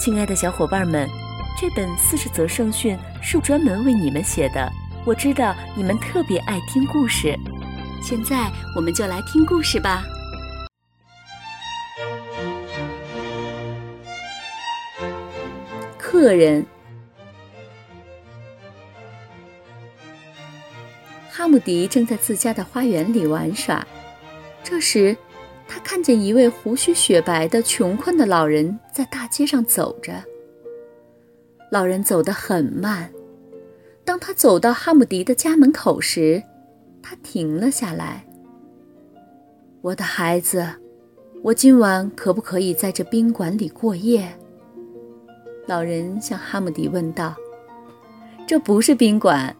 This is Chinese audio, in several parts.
亲爱的小伙伴们，这本四十则圣训是专门为你们写的。我知道你们特别爱听故事，现在我们就来听故事吧。客人，哈姆迪正在自家的花园里玩耍，这时。他看见一位胡须雪白的穷困的老人在大街上走着。老人走得很慢。当他走到哈姆迪的家门口时，他停了下来。“我的孩子，我今晚可不可以在这宾馆里过夜？”老人向哈姆迪问道。“这不是宾馆。”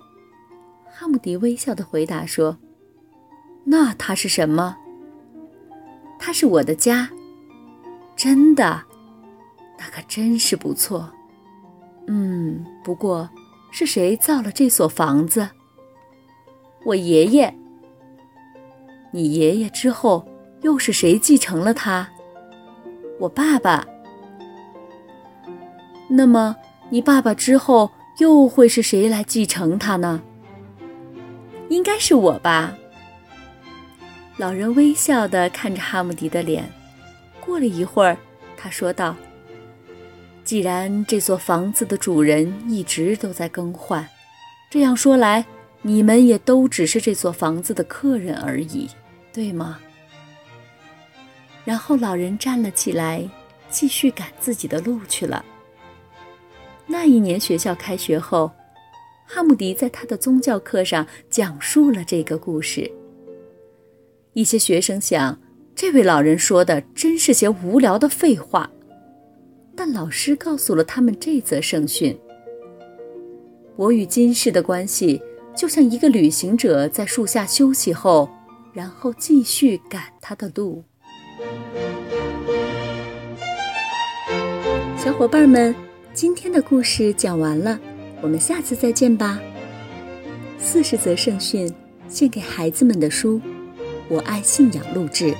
哈姆迪微笑地回答说。“那它是什么？”它是我的家，真的，那可真是不错。嗯，不过，是谁造了这所房子？我爷爷。你爷爷之后，又是谁继承了它？我爸爸。那么，你爸爸之后又会是谁来继承它呢？应该是我吧。老人微笑地看着哈姆迪的脸，过了一会儿，他说道：“既然这座房子的主人一直都在更换，这样说来，你们也都只是这座房子的客人而已，对吗？”然后老人站了起来，继续赶自己的路去了。那一年学校开学后，哈姆迪在他的宗教课上讲述了这个故事。一些学生想，这位老人说的真是些无聊的废话，但老师告诉了他们这则圣训：我与今世的关系，就像一个旅行者在树下休息后，然后继续赶他的路。小伙伴们，今天的故事讲完了，我们下次再见吧。四十则圣训，献给孩子们的书。我爱信仰录制。